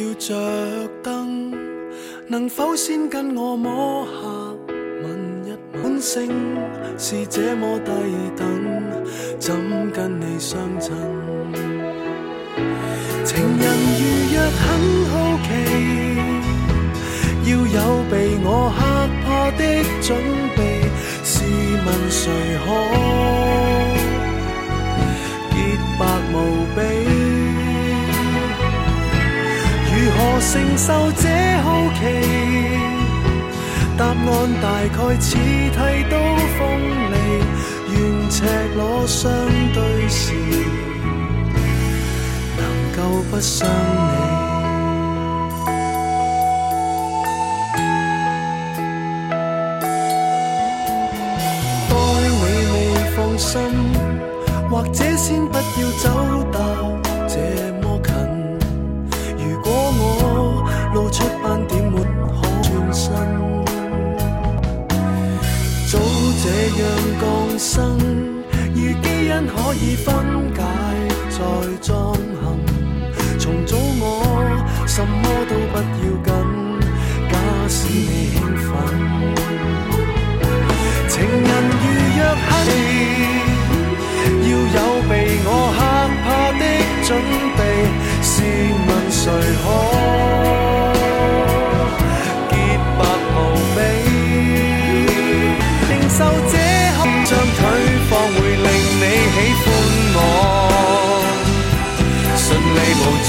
要着灯，能否先跟我摸下吻一吻？星是这么低等，怎跟你相衬？情人如若很好奇，要有被我吓破的准备，试问谁可洁？白无比，何承受这好奇？答案大概似剃刀锋利，愿赤裸相对时，能够不伤你。待你未放心。或者先不要走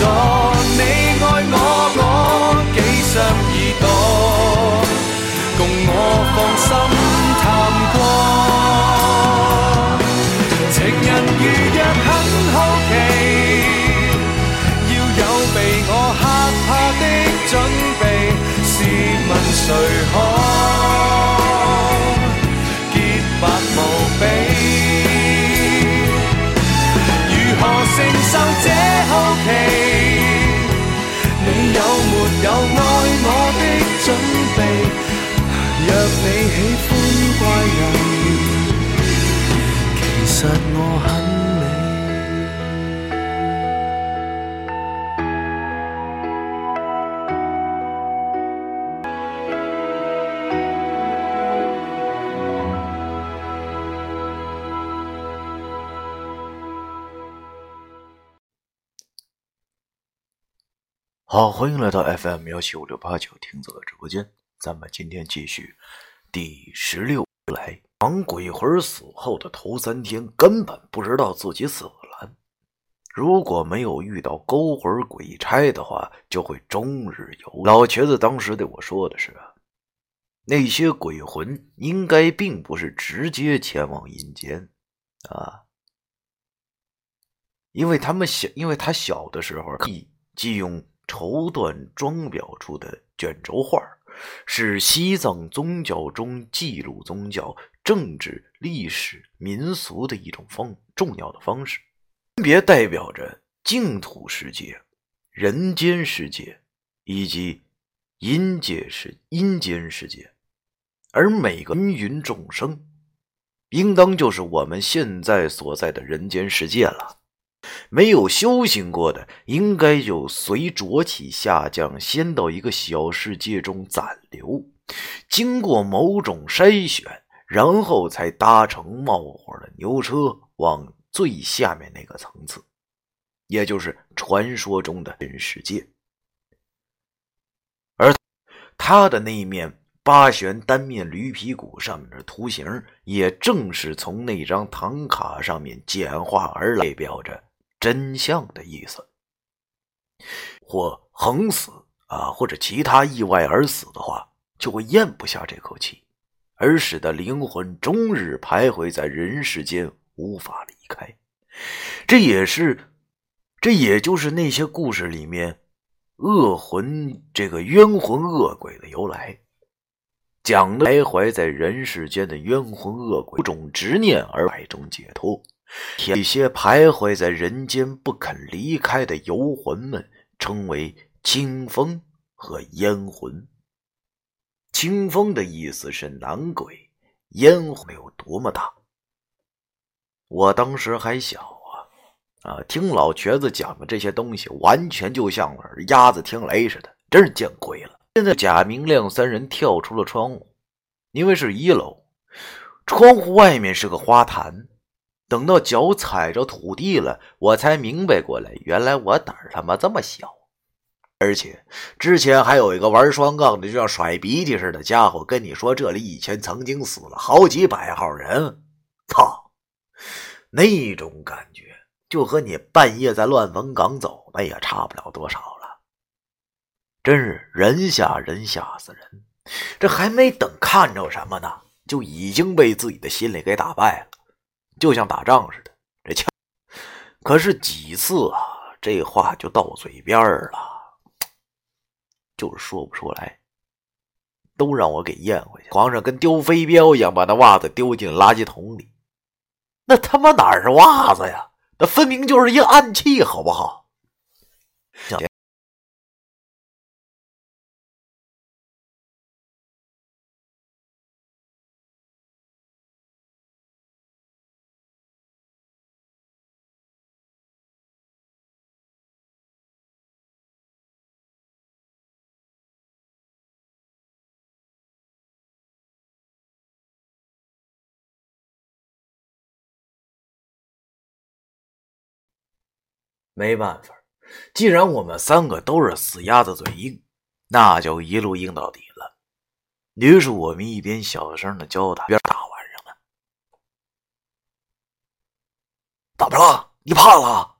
利我很。好，欢迎来到 FM 幺七五六八九听走的直播间。咱们今天继续第十六来。当鬼魂死后的头三天，根本不知道自己死了。如果没有遇到勾魂鬼差的话，就会终日游。老瘸子当时对我说的是：那些鬼魂应该并不是直接前往阴间啊，因为他们小，因为他小的时候既既用。绸缎装裱出的卷轴画，是西藏宗教中记录宗教、政治、历史、民俗的一种方重要的方式，分别代表着净土世界、人间世界以及阴界是阴间世界，而每个芸芸众生，应当就是我们现在所在的人间世界了。没有修行过的，应该就随浊气下降，先到一个小世界中暂留，经过某种筛选，然后才搭乘冒火的牛车往最下面那个层次，也就是传说中的真世界。而他的那面八旋单面驴皮鼓上面的图形，也正是从那张唐卡上面简化而来，代表着。真相的意思，或横死啊，或者其他意外而死的话，就会咽不下这口气，而使得灵魂终日徘徊在人世间，无法离开。这也是，这也就是那些故事里面恶魂这个冤魂恶鬼的由来，讲的徘徊在人世间的冤魂恶鬼，种执念而百中解脱。一些徘徊在人间不肯离开的游魂们，称为清风和烟魂。清风的意思是男鬼，烟魂有多么大？我当时还小啊，啊，听老瘸子讲的这些东西，完全就像鸭子听雷似的，真是见鬼了。现在贾明亮三人跳出了窗户，因为是一楼，窗户外面是个花坛。等到脚踩着土地了，我才明白过来，原来我胆儿他妈这么小。而且之前还有一个玩双杠的，就像甩鼻涕似的家伙，跟你说这里以前曾经死了好几百号人。操，那种感觉就和你半夜在乱坟岗走那也差不了多少了。真是人吓人，吓死人！这还没等看着什么呢，就已经被自己的心理给打败了。就像打仗似的，这枪。可是几次啊，这话就到嘴边了，就是说不出来，都让我给咽回去。皇上跟丢飞镖一样，把那袜子丢进垃圾桶里。那他妈哪是袜子呀？那分明就是一暗器，好不好？没办法，既然我们三个都是死鸭子嘴硬，那就一路硬到底了。于是我们一边小声的交谈，边大晚上的，怎么了？你怕了？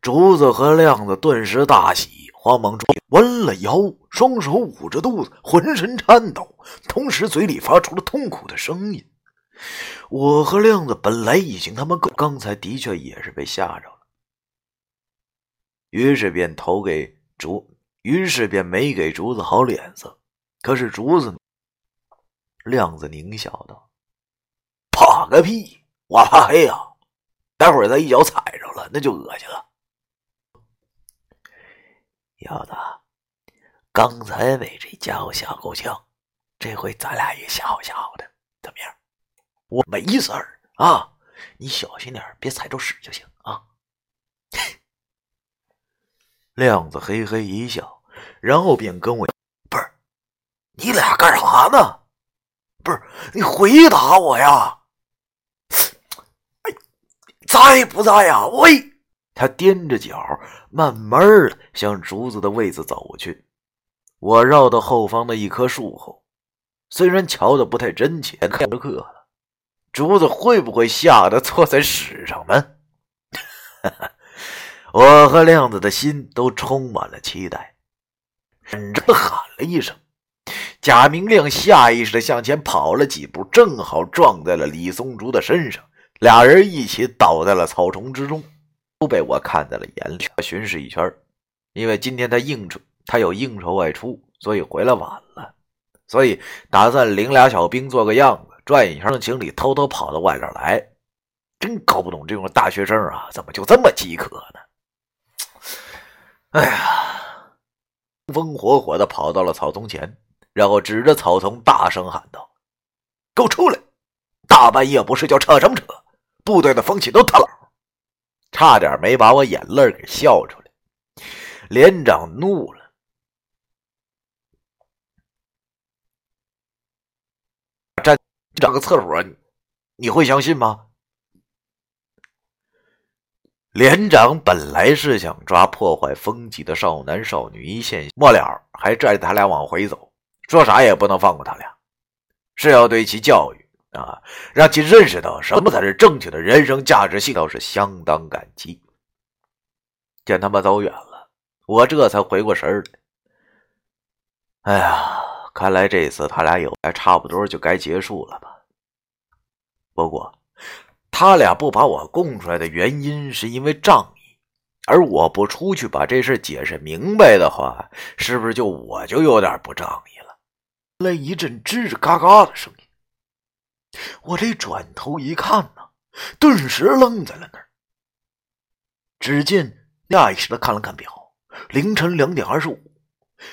竹子和亮子顿时大喜，慌忙中弯了腰，双手捂着肚子，浑身颤抖，同时嘴里发出了痛苦的声音。我和亮子本来已经他妈够，刚才的确也是被吓着。于是便投给竹，于是便没给竹子好脸色。可是竹子，亮子狞笑道：“怕个屁！我怕黑呀！待会儿再一脚踩着了，那就恶心了。”小子，刚才被这家伙吓够呛，这回咱俩也吓唬吓唬他，怎么样？我没事儿啊，你小心点，别踩着屎就行啊。亮子嘿嘿一笑，然后便跟我：“不是，你俩干啥呢？不是，你回答我呀！哎，在不在呀？喂！”他踮着脚，慢慢的向竹子的位子走去。我绕到后方的一棵树后，虽然瞧的不太真切，看着课了。竹子会不会吓得坐在屎上呢？我和亮子的心都充满了期待，忍着喊了一声，贾明亮下意识的向前跑了几步，正好撞在了李松竹的身上，俩人一起倒在了草丛之中，都被我看在了眼里。巡视一圈，因为今天他应酬，他有应酬外出，所以回来晚了，所以打算领俩小兵做个样子，转一圈的，行李偷偷跑到外边来。真搞不懂这种大学生啊，怎么就这么饥渴呢？哎呀！风风火火的跑到了草丛前，然后指着草丛大声喊道：“给我出来！大半夜不睡觉，扯什么扯？部队的风气都他老！”差点没把我眼泪给笑出来。连长怒了：“站，找个厕所，你你会相信吗？”连长本来是想抓破坏风气的少男少女一线，末了还拽着他俩往回走，说啥也不能放过他俩，是要对其教育啊，让其认识到什么才是正确的人生价值系，倒是相当感激。见他们走远了，我这才回过神来。哎呀，看来这次他俩有还差不多就该结束了吧？不过。他俩不把我供出来的原因是因为仗义，而我不出去把这事解释明白的话，是不是就我就有点不仗义了？来一阵吱吱嘎嘎的声音，我这转头一看呢，顿时愣在了那儿。只见下意识的看了看表，凌晨两点二十五。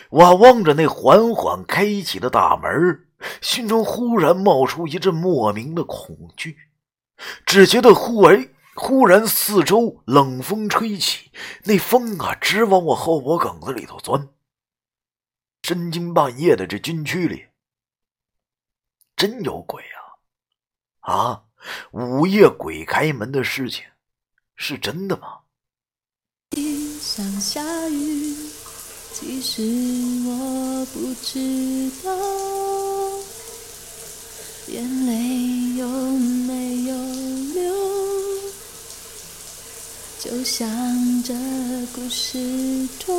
我望着那缓缓开启的大门，心中忽然冒出一阵莫名的恐惧。只觉得忽而忽然四周冷风吹起，那风啊直往我后脖梗子里头钻。深更半夜的，这军区里真有鬼啊！啊，午夜鬼开门的事情是真的吗？地上下雨，其实我不知道，眼泪有没有流？就像这故事中，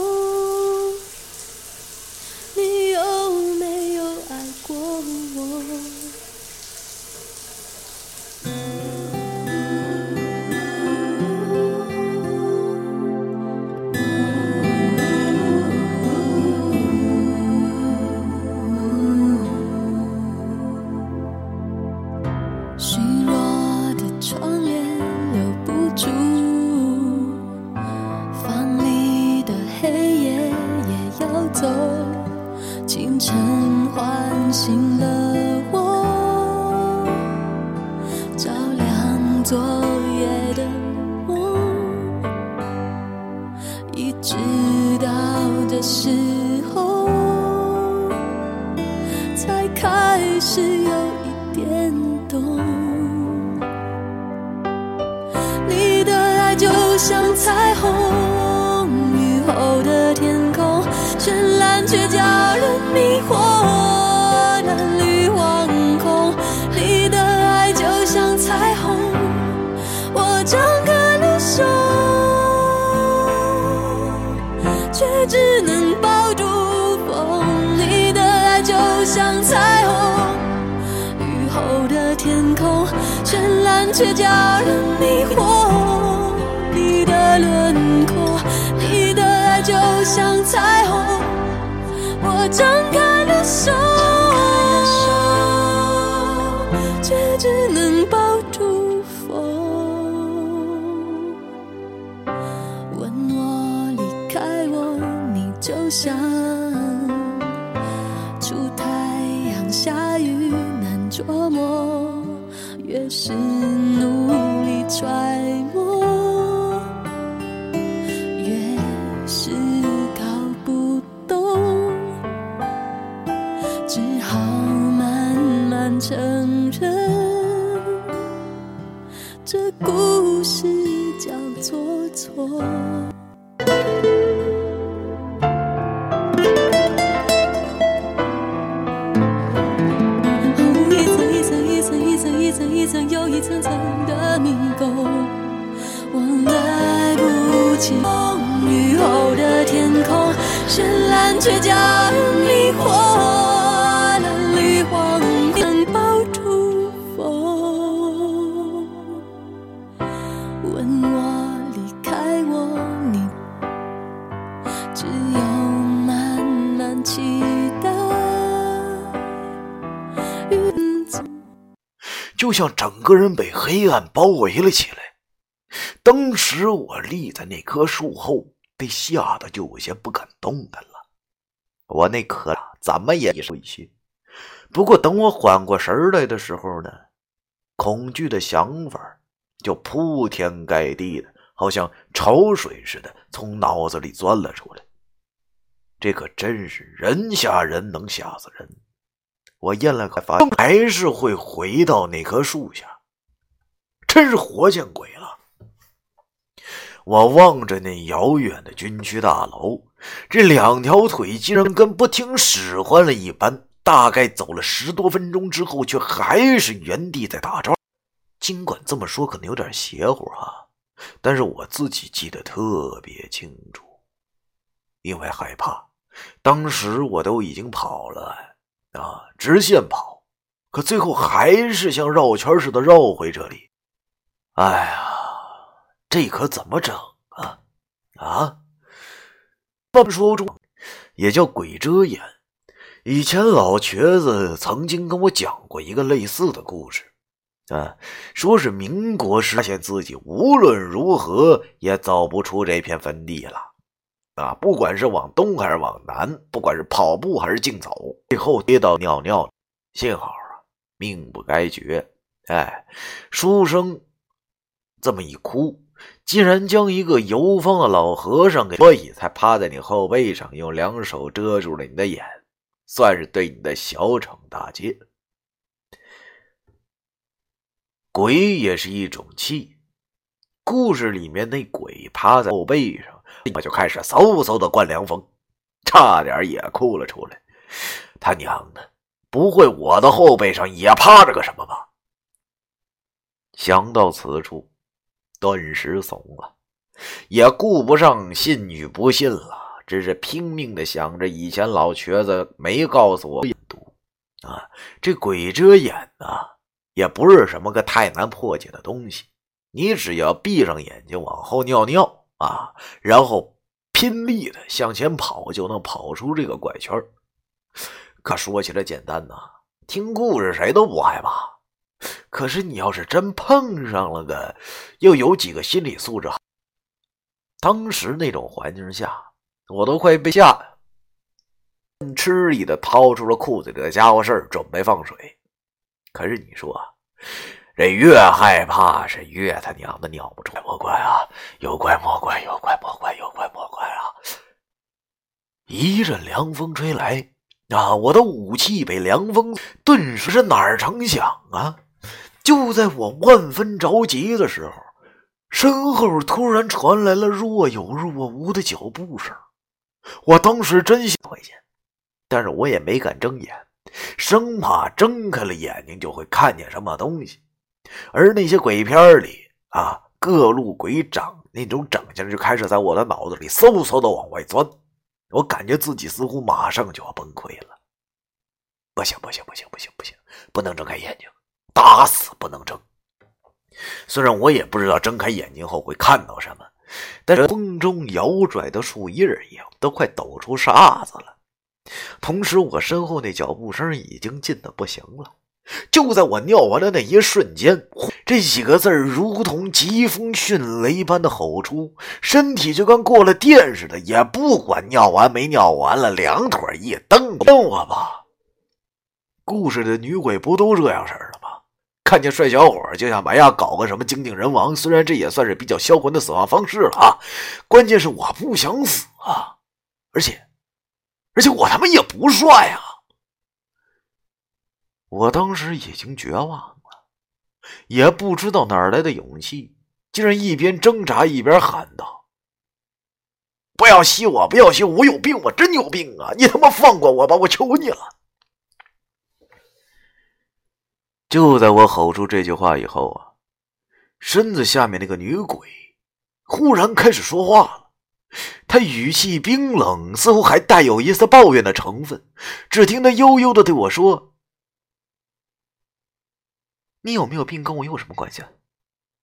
只能抱住风。你的爱就像彩虹。雨后的天空，绚烂却叫人迷惑。你的轮廓，你的爱就像彩虹，我张开了手，却只能难捉摸，越是努力揣摩，越是搞不懂，只好慢慢承认，这故事叫做错。却叫人迷惑了绿黄能抱住风。问我离开我，你只有慢慢期待。就像整个人被黑暗包围了起来。当时我立在那棵树后，被吓得就有些不敢动弹了。我那可怎么也一些。不过等我缓过神来的时候呢，恐惧的想法就铺天盖地的，好像潮水似的从脑子里钻了出来。这可真是人吓人，能吓死人。我咽了口，发现还是会回到那棵树下，真是活见鬼了。我望着那遥远的军区大楼，这两条腿竟然跟不听使唤了一般。大概走了十多分钟之后，却还是原地在打转。尽管这么说可能有点邪乎啊，但是我自己记得特别清楚，因为害怕，当时我都已经跑了啊，直线跑，可最后还是像绕圈似的绕回这里。哎呀！这可怎么整啊？啊！半说中也叫鬼遮眼。以前老瘸子曾经跟我讲过一个类似的故事，啊，说是民国时发现自己无论如何也走不出这片坟地了，啊，不管是往东还是往南，不管是跑步还是竞走，最后跌倒尿尿，幸好啊，命不该绝。哎，书生。这么一哭，竟然将一个游方的老和尚给，所以才趴在你后背上，用两手遮住了你的眼，算是对你的小惩大戒。鬼也是一种气，故事里面那鬼趴在后背上，我就开始嗖嗖的灌凉风，差点也哭了出来。他娘的，不会我的后背上也趴着个什么吧？想到此处，顿时怂了，也顾不上信与不信了，只是拼命的想着以前老瘸子没告诉我啊，这鬼遮眼呐。也不是什么个太难破解的东西，你只要闭上眼睛往后尿尿啊，然后拼力的向前跑，就能跑出这个怪圈可说起来简单呐，听故事谁都不害怕。可是你要是真碰上了个，又有几个心理素质好？当时那种环境下，我都快被吓得吃力的掏出了裤子里的家伙事儿，准备放水。可是你说，这越害怕是越他娘的尿不出来。莫怪啊，有怪莫怪，有怪莫怪，有怪莫怪啊！一阵凉风吹来，啊，我的武器被凉风顿时是哪儿成响啊！就在我万分着急的时候，身后突然传来了若有若无的脚步声。我当时真想回去，但是我也没敢睁眼。生怕睁开了眼睛就会看见什么东西，而那些鬼片里啊，各路鬼长那种长相就开始在我的脑子里嗖嗖的往外钻，我感觉自己似乎马上就要崩溃了。不行不行不行不行不行，不能睁开眼睛，打死不能睁。虽然我也不知道睁开眼睛后会看到什么，但是风中摇拽的树叶一样，都快抖出沙子了。同时，我身后那脚步声已经近的不行了。就在我尿完的那一瞬间，这几个字如同疾风迅雷般的吼出，身体就跟过了电似的，也不管尿完没尿完了，两腿一蹬，蹬我吧！故事的女鬼不都这样式的吗？看见帅小伙就想把呀搞个什么精尽人亡，虽然这也算是比较销魂的死亡方式了啊，关键是我不想死啊，而且。而且我他妈也不帅啊！我当时已经绝望了，也不知道哪来的勇气，竟然一边挣扎一边喊道：“不要吸我，不要吸我，我有病，我真有病啊！你他妈放过我吧，我求你了！”就在我吼出这句话以后啊，身子下面那个女鬼忽然开始说话了。她语气冰冷，似乎还带有一丝抱怨的成分。只听她悠悠的对我说：“你有没有病跟我有什么关系？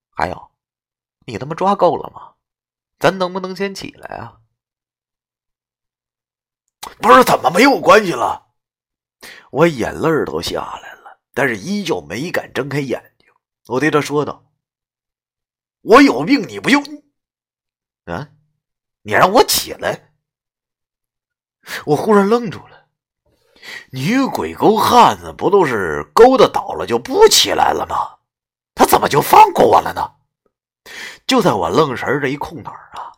还有，你他妈抓够了吗？咱能不能先起来啊？”不是怎么没有关系了？我眼泪都下来了，但是依旧没敢睁开眼睛。我对他说道：“我有病，你不用。”啊？你让我起来，我忽然愣住了。女鬼勾汉子不都是勾的倒了就不起来了吗？他怎么就放过我了呢？就在我愣神这一空档啊，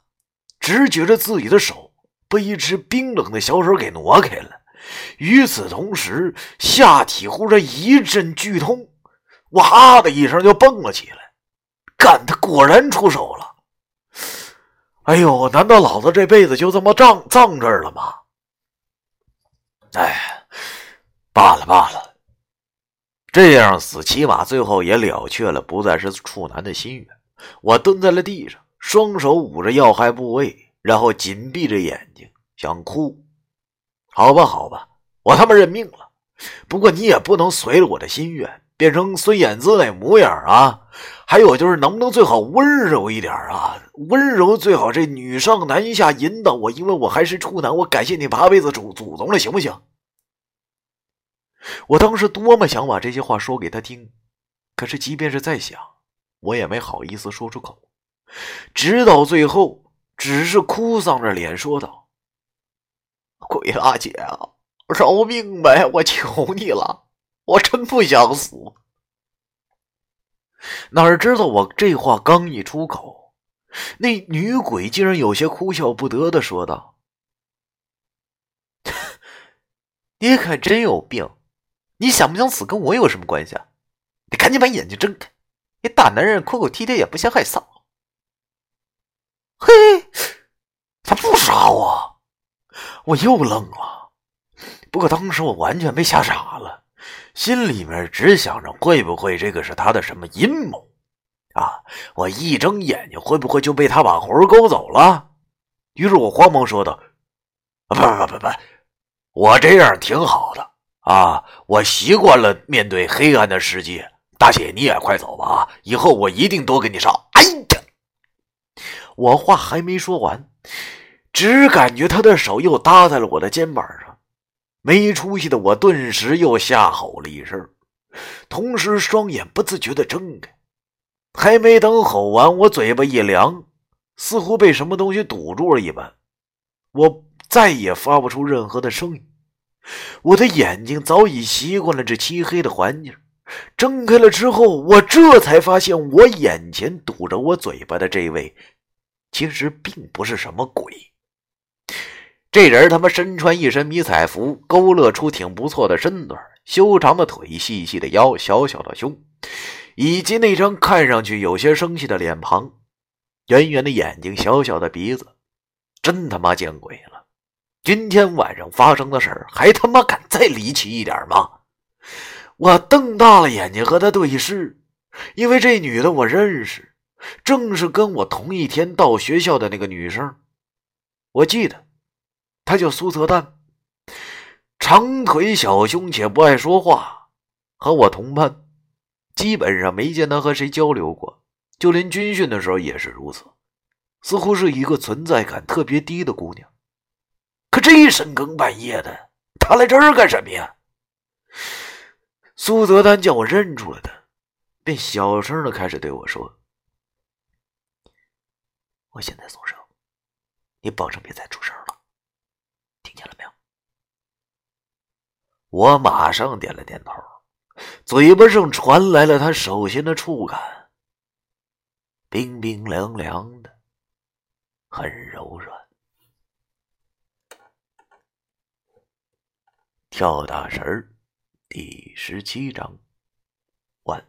只觉着自己的手被一只冰冷的小手给挪开了。与此同时，下体忽然一阵剧痛，我啊的一声就蹦了起来。干，他果然出手了。哎呦，难道老子这辈子就这么葬葬这儿了吗？哎，罢了罢了，这样死起码最后也了却了不再是处男的心愿。我蹲在了地上，双手捂着要害部位，然后紧闭着眼睛想哭。好吧，好吧，我他妈认命了。不过你也不能随了我的心愿，变成孙燕姿那模样啊！还有就是，能不能最好温柔一点啊？温柔最好，这女上男下引导我，因为我还是处男。我感谢你八辈子祖祖宗了，行不行？我当时多么想把这些话说给他听，可是即便是再想，我也没好意思说出口。直到最后，只是哭丧着脸说道：“鬼大姐啊，饶命呗！我求你了，我真不想死。”哪知道我这话刚一出口，那女鬼竟然有些哭笑不得的说道：“ 你可真有病！你想不想死跟我有什么关系啊？你赶紧把眼睛睁开！你大男人哭哭啼啼也不嫌害臊。”嘿，他不杀我，我又愣了。不过当时我完全被吓傻了。心里面只想着会不会这个是他的什么阴谋啊？我一睁眼睛，会不会就被他把魂勾走了？于是我慌忙说道：“啊不不不不，我这样挺好的啊，我习惯了面对黑暗的世界。大姐你也快走吧，以后我一定多给你烧。”哎呀，我话还没说完，只感觉他的手又搭在了我的肩膀上。没出息的我顿时又吓吼了一声，同时双眼不自觉的睁开。还没等吼完，我嘴巴一凉，似乎被什么东西堵住了一般，我再也发不出任何的声音。我的眼睛早已习惯了这漆黑的环境，睁开了之后，我这才发现我眼前堵着我嘴巴的这位，其实并不是什么鬼。这人他妈身穿一身迷彩服，勾勒出挺不错的身段，修长的腿，细细的腰，小小的胸，以及那张看上去有些生气的脸庞，圆圆的眼睛，小小的鼻子，真他妈见鬼了！今天晚上发生的事儿，还他妈敢再离奇一点吗？我瞪大了眼睛和他对视，因为这女的我认识，正是跟我同一天到学校的那个女生，我记得。他叫苏泽丹，长腿小胸且不爱说话，和我同班，基本上没见他和谁交流过，就连军训的时候也是如此，似乎是一个存在感特别低的姑娘。可这一深更半夜的，他来这儿干什么呀？苏泽丹见我认出了他，便小声的开始对我说：“我现在松手，你保证别再出声。”听见了没有？我马上点了点头，嘴巴上传来了他手心的触感，冰冰凉凉的，很柔软。跳大神，第十七章，完。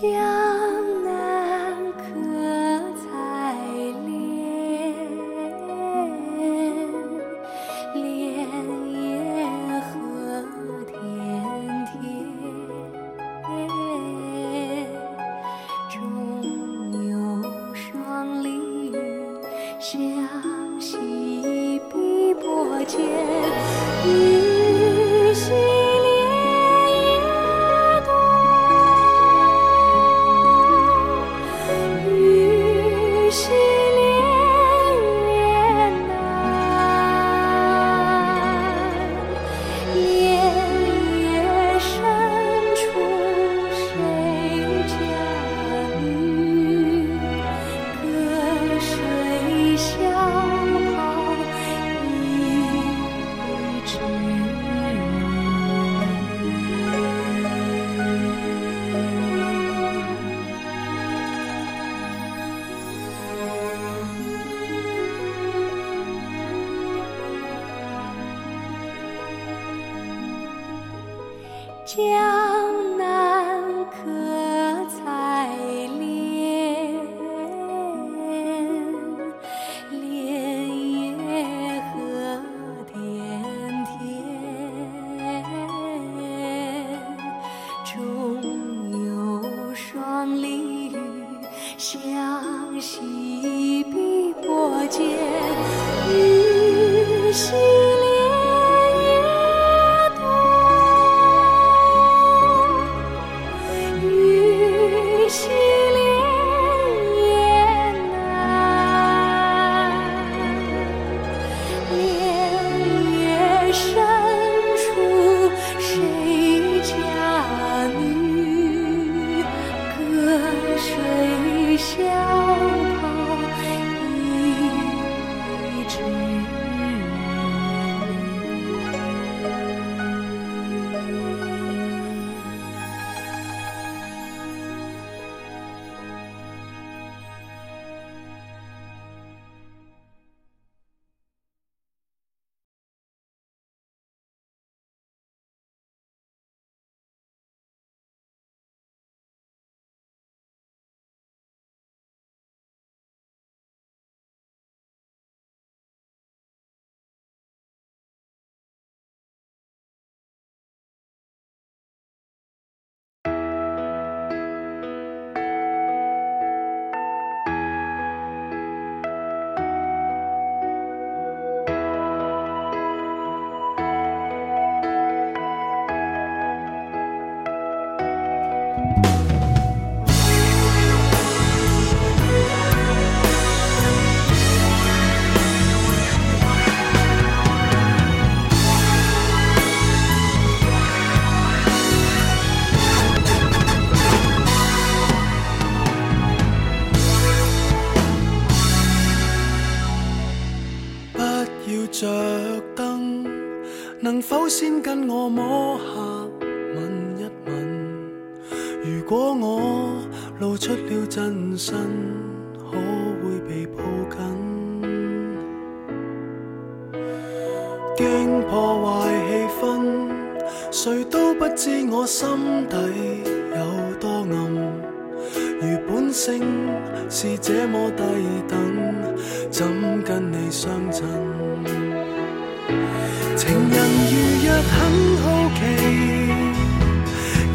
家。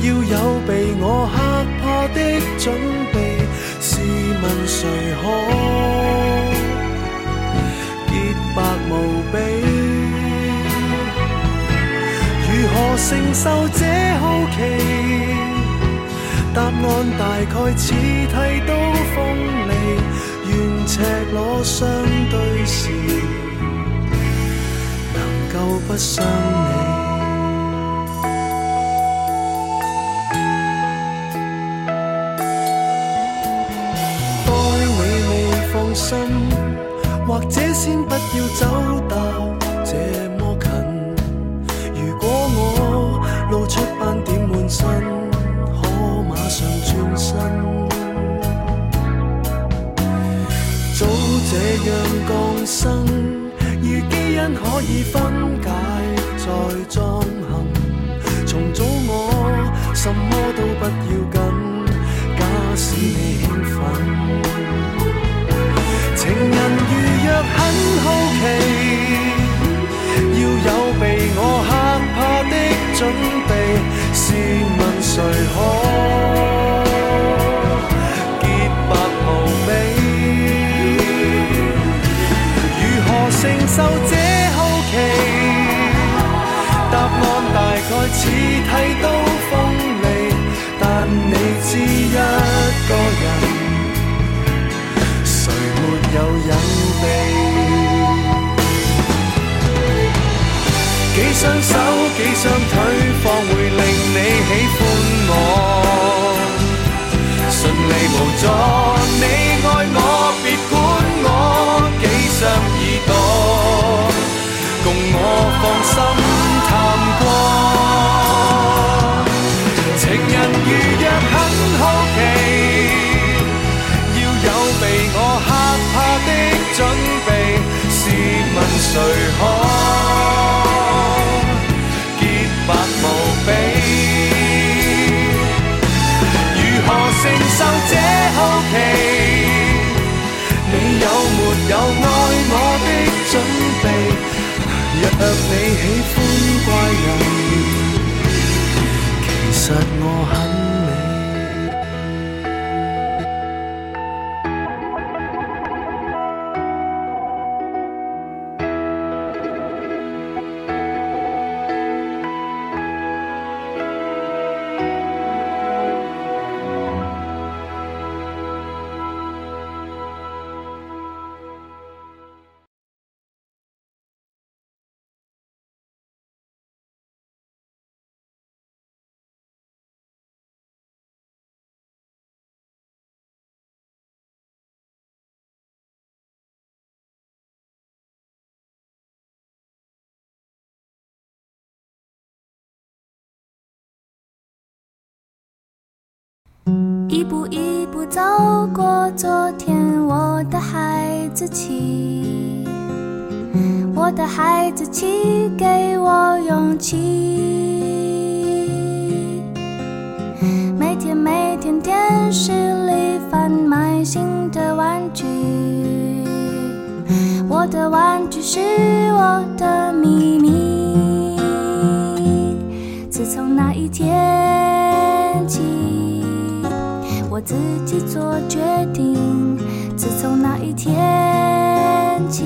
要有被我吓怕的准备，试问谁可洁白无比？如何承受这好奇？答案大概似剃刀锋利，愿赤裸相对时，能够不伤你。心，或者先不要走到这么近。如果我露出斑点满身，可马上转身。早这样降生，如基因可以分解再装行，重组我什么都不要紧，好奇，要有被我嚇怕的準備，試問誰可潔白無比？如何承受這好奇？答案大概似剃刀双手，几双腿，方会令你喜欢我。顺利无阻，你爱我，别管我。几双耳朵，共我放心探過。情人如若很好奇。要有被我吓怕的准备。试问谁可實我。一步一步走过昨天，我的孩子气，我的孩子气，给我勇气。每天每天电视里贩卖新的玩具，我的玩具是我的秘密。自从那一天起。自己做决定。自从那一天起，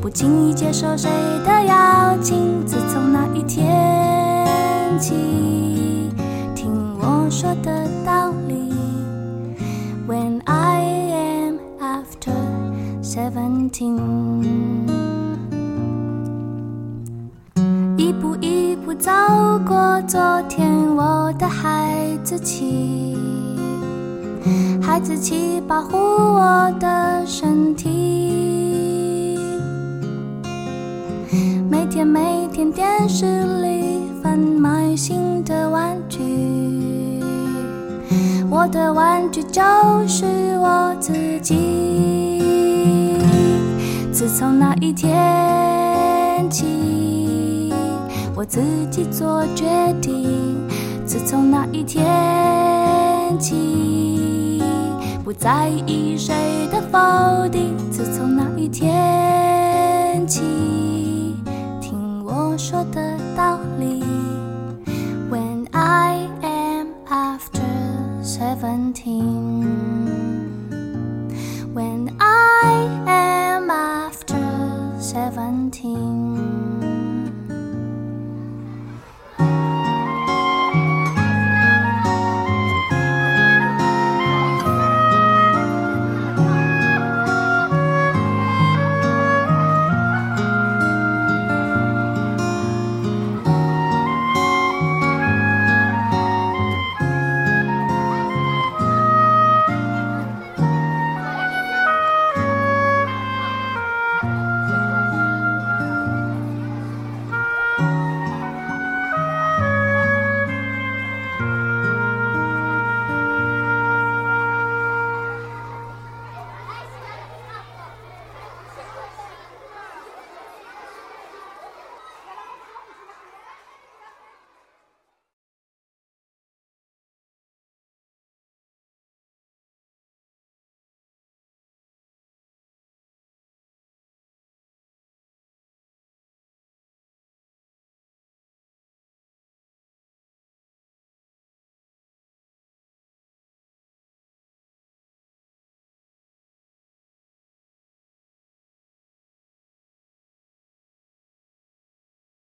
不轻易接受谁的邀请。自从那一天起，听我说的道理。When I am after seventeen，走过昨天，我的孩子气，孩子气保护我的身体。每天每天电视里贩卖新的玩具，我的玩具就是我自己。自从那一天起，我自己做决定自从那一天起不在意谁的否定自从那一天起听我说的道理 when i am after seventeen when i am after seventeen